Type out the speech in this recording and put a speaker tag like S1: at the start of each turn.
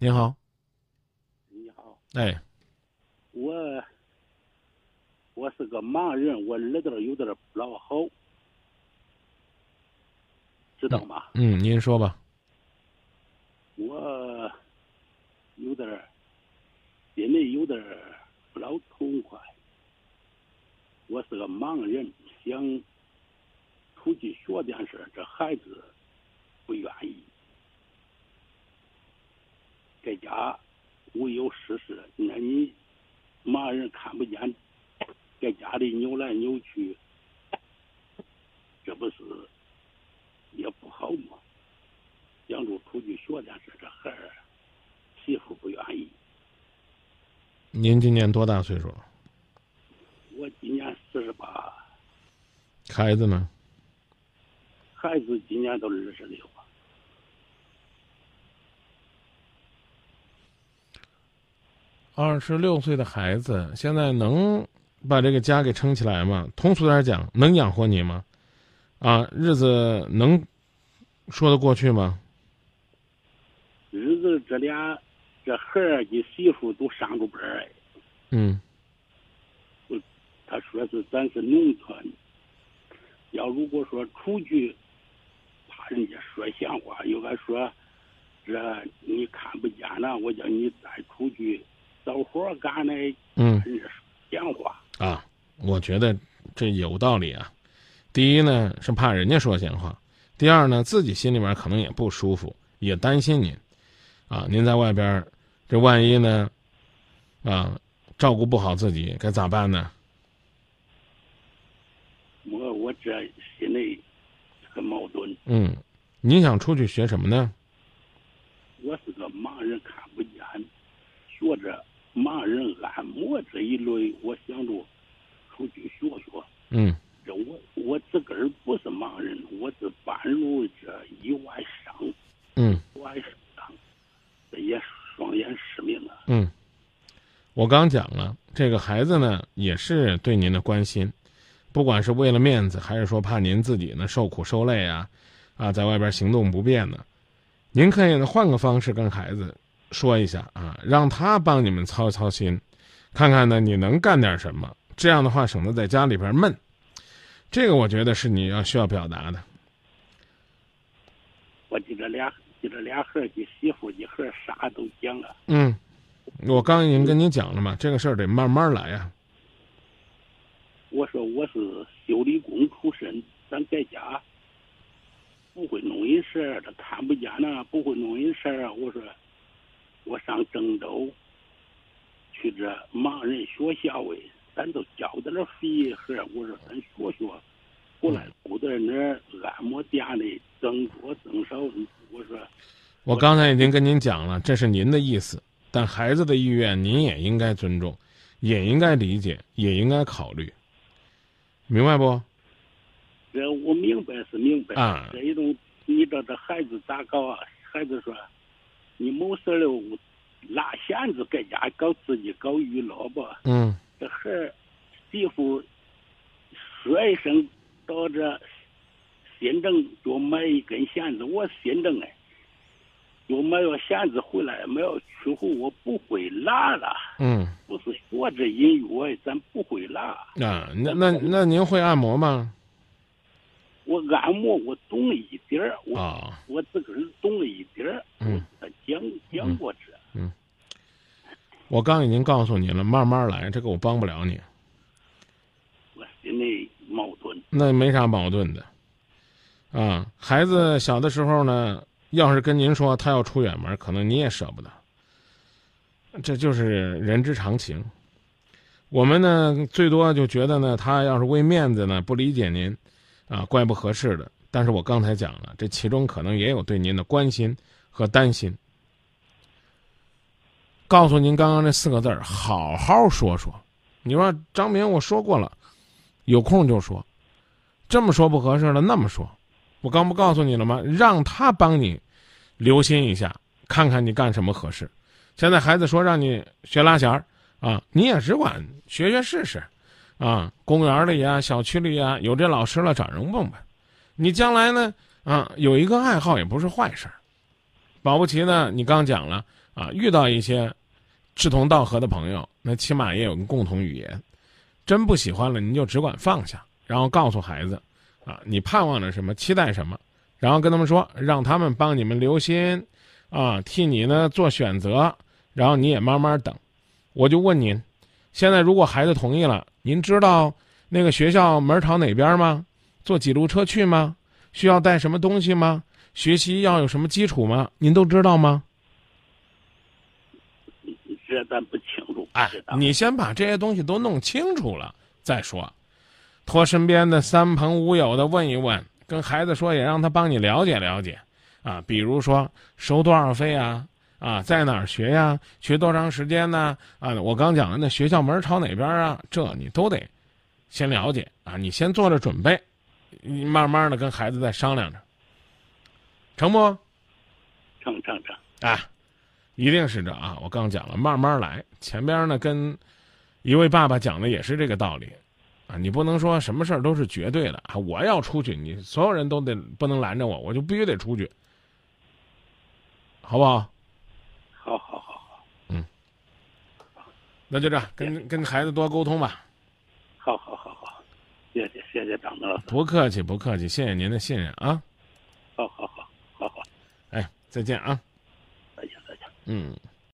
S1: 您好，
S2: 你好，
S1: 哎，
S2: 我我是个盲人，我耳朵有点不老好，知道吗？
S1: 嗯，您说吧。
S2: 我有点儿心里有点儿不老痛快。我是个盲人，想出去学点事儿，这孩子不愿意，在家无有事事。那你盲人看不见，在家里扭来扭去，这不是也不好吗？想着出去学点事，这孩儿媳妇不愿意。
S1: 您今年多大岁数？
S2: 我今年四十八，
S1: 孩子呢？
S2: 孩子今年都二十六
S1: 二十六岁的孩子，现在能把这个家给撑起来吗？通俗点讲，能养活你吗？啊，日子能说得过去吗？
S2: 日子这俩这孩儿跟媳妇都上着班儿哎，
S1: 嗯
S2: 他说是咱是农村，要如果说出去，怕人家说闲话，又该说这你看不见了，我叫你再出去找活干的，
S1: 嗯
S2: 闲话。
S1: 啊，我觉得这有道理啊。第一呢是怕人家说闲话，第二呢自己心里面可能也不舒服，也担心您，啊，您在外边儿，这万一呢，啊，照顾不好自己该咋办呢？
S2: 我我这心里很矛盾。
S1: 嗯，您想出去学什么呢？
S2: 我是个盲人，看不见，学着盲人按摩这一类，我想着出去学学。
S1: 嗯
S2: 这我我自个儿不是盲人，我是半路这意外伤，
S1: 嗯
S2: 意外伤，这也双眼失明了。
S1: 嗯，我刚讲了，这个孩子呢也是对您的关心，不管是为了面子，还是说怕您自己呢受苦受累啊，啊，在外边行动不便呢，您可以呢换个方式跟孩子说一下啊，让他帮你们操操心，看看呢你能干点什么，这样的话省得在家里边闷。这个我觉得是你要需要表达的。
S2: 我记得俩记这俩孩儿跟媳妇一孩儿啥都讲了。
S1: 嗯，我刚已经跟你讲了嘛，这个事儿得慢慢来啊。
S2: 我说我是修理工出身，咱在家不会弄人事儿，这看不见呢，不会弄人事儿啊。我说我上郑州去这盲人学校哎，咱都交点儿费盒儿，我说咱学学，后来雇在那儿按摩店里增多增少，我说
S1: 我刚才已经跟您讲了，这是您的意思，但孩子的意愿您也应该尊重，也应该理解，也应该考虑，明白不？
S2: 这我明白是明白，
S1: 啊。
S2: 这一种你知道这孩子咋搞啊？孩子说你没事了，拉箱子在家搞自己搞娱乐吧。
S1: 嗯
S2: 这孩儿媳妇说一声到这新郑就买一根弦子，我新郑哎，就买个弦子回来，没有去后我不会拉了，
S1: 嗯
S2: 不是学这音乐，咱不会拉。
S1: 啊，那那那您会按摩吗？
S2: 我按摩我懂了一点儿，我、
S1: 啊，
S2: 我自个儿懂了一点儿，
S1: 嗯
S2: 他讲讲过这。
S1: 嗯我刚已经告诉你了，慢慢来，这个我帮不了你，
S2: 我心里矛盾。
S1: 那没啥矛盾的。啊，孩子小的时候呢，要是跟您说他要出远门，可能你也舍不得，这就是人之常情。我们呢，最多就觉得呢，他要是为面子呢，不理解您，啊，怪不合适的。但是我刚才讲了，这其中可能也有对您的关心和担心。告诉您刚刚这四个字儿，好好说说。你说张明，我说过了，有空就说，这么说不合适了，那么说，我刚不告诉你了吗？让他帮你留心一下，看看你干什么合适。现在孩子说让你学拉弦儿啊，你也只管学学试试，啊，公园里呀、小区里呀，有这老师了，找人问问。你将来呢，啊，有一个爱好也不是坏事儿。保不齐呢，你刚讲了啊，遇到一些志同道合的朋友，那起码也有个共同语言。真不喜欢了，您就只管放下，然后告诉孩子，啊，你盼望着什么，期待什么，然后跟他们说，让他们帮你们留心，啊，替你呢做选择，然后你也慢慢等。我就问您，现在如果孩子同意了，您知道那个学校门朝哪边吗？坐几路车去吗？需要带什么东西吗？学习要有什么基础吗？您都知道吗？
S2: 这咱不清楚。
S1: 哎，你先把这些东西都弄清楚了再说，托身边的三朋五友的问一问，跟孩子说，也让他帮你了解了解，啊，比如说收多少费啊，啊，在哪儿学呀，学多长时间呢？啊，我刚讲的那学校门朝哪边啊，这你都得先了解啊，你先做着准备，你慢慢的跟孩子再商量着，成不？
S2: 成成成
S1: 啊。一定是这啊！我刚讲了，慢慢来。前边呢，跟一位爸爸讲的也是这个道理，啊，你不能说什么事儿都是绝对的啊！我要出去，你所有人都得不能拦着我，我就必须得出去，好不？
S2: 好好好好，
S1: 嗯，那就这样，跟跟孩子多沟通吧。
S2: 好好好好，谢谢谢谢张老师。
S1: 不客气不客气，谢谢您的信任啊。
S2: 好好好好好，
S1: 哎，再见啊。
S2: 再见再见。
S1: 嗯。